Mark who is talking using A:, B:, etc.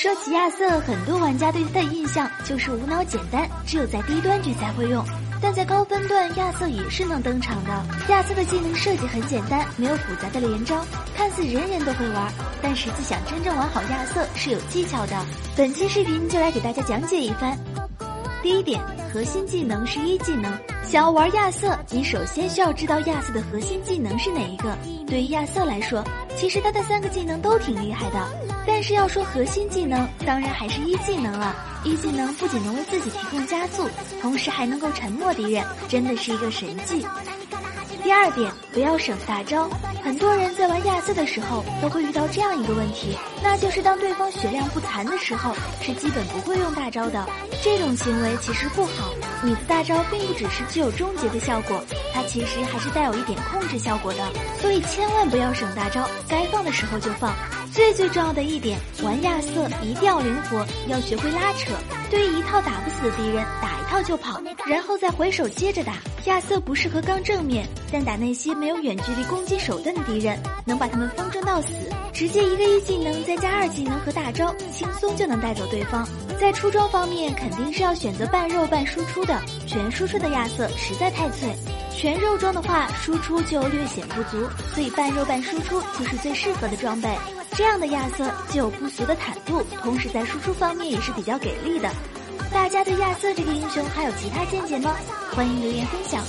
A: 说起亚瑟，很多玩家对他的印象就是无脑简单，只有在低端局才会用。但在高分段，亚瑟也是能登场的。亚瑟的技能设计很简单，没有复杂的连招，看似人人都会玩，但实际想真正玩好亚瑟是有技巧的。本期视频就来给大家讲解一番。第一点，核心技能是一技能。想要玩亚瑟，你首先需要知道亚瑟的核心技能是哪一个。对于亚瑟来说，其实他的三个技能都挺厉害的，但是要说核心技能，当然还是一技能了。一技能不仅能为自己提供加速，同时还能够沉默敌人，真的是一个神技。第二点，不要省大招。很多人在玩亚瑟的时候，都会遇到这样一个问题，那就是当对方血量不残的时候，是基本不会用大招的。这种行为其实不好。你的大招并不只是具有终结的效果，它其实还是带有一点控制效果的。所以千万不要省大招，该放的时候就放。最最重要的一点，玩亚瑟一定要灵活，要学会拉扯。对于一套打不死的敌人，打套就跑，然后再回手接着打。亚瑟不适合刚正面，但打那些没有远距离攻击手段的敌人，能把他们风筝到死。直接一个一技能再加二技能和大招，轻松就能带走对方。在出装方面，肯定是要选择半肉半输出的。全输出的亚瑟实在太脆，全肉装的话，输出就略显不足，所以半肉半输出就是最适合的装备。这样的亚瑟既有不俗的坦度，同时在输出方面也是比较给力的。大家对亚瑟这个英雄还有其他见解吗？欢迎留言分享。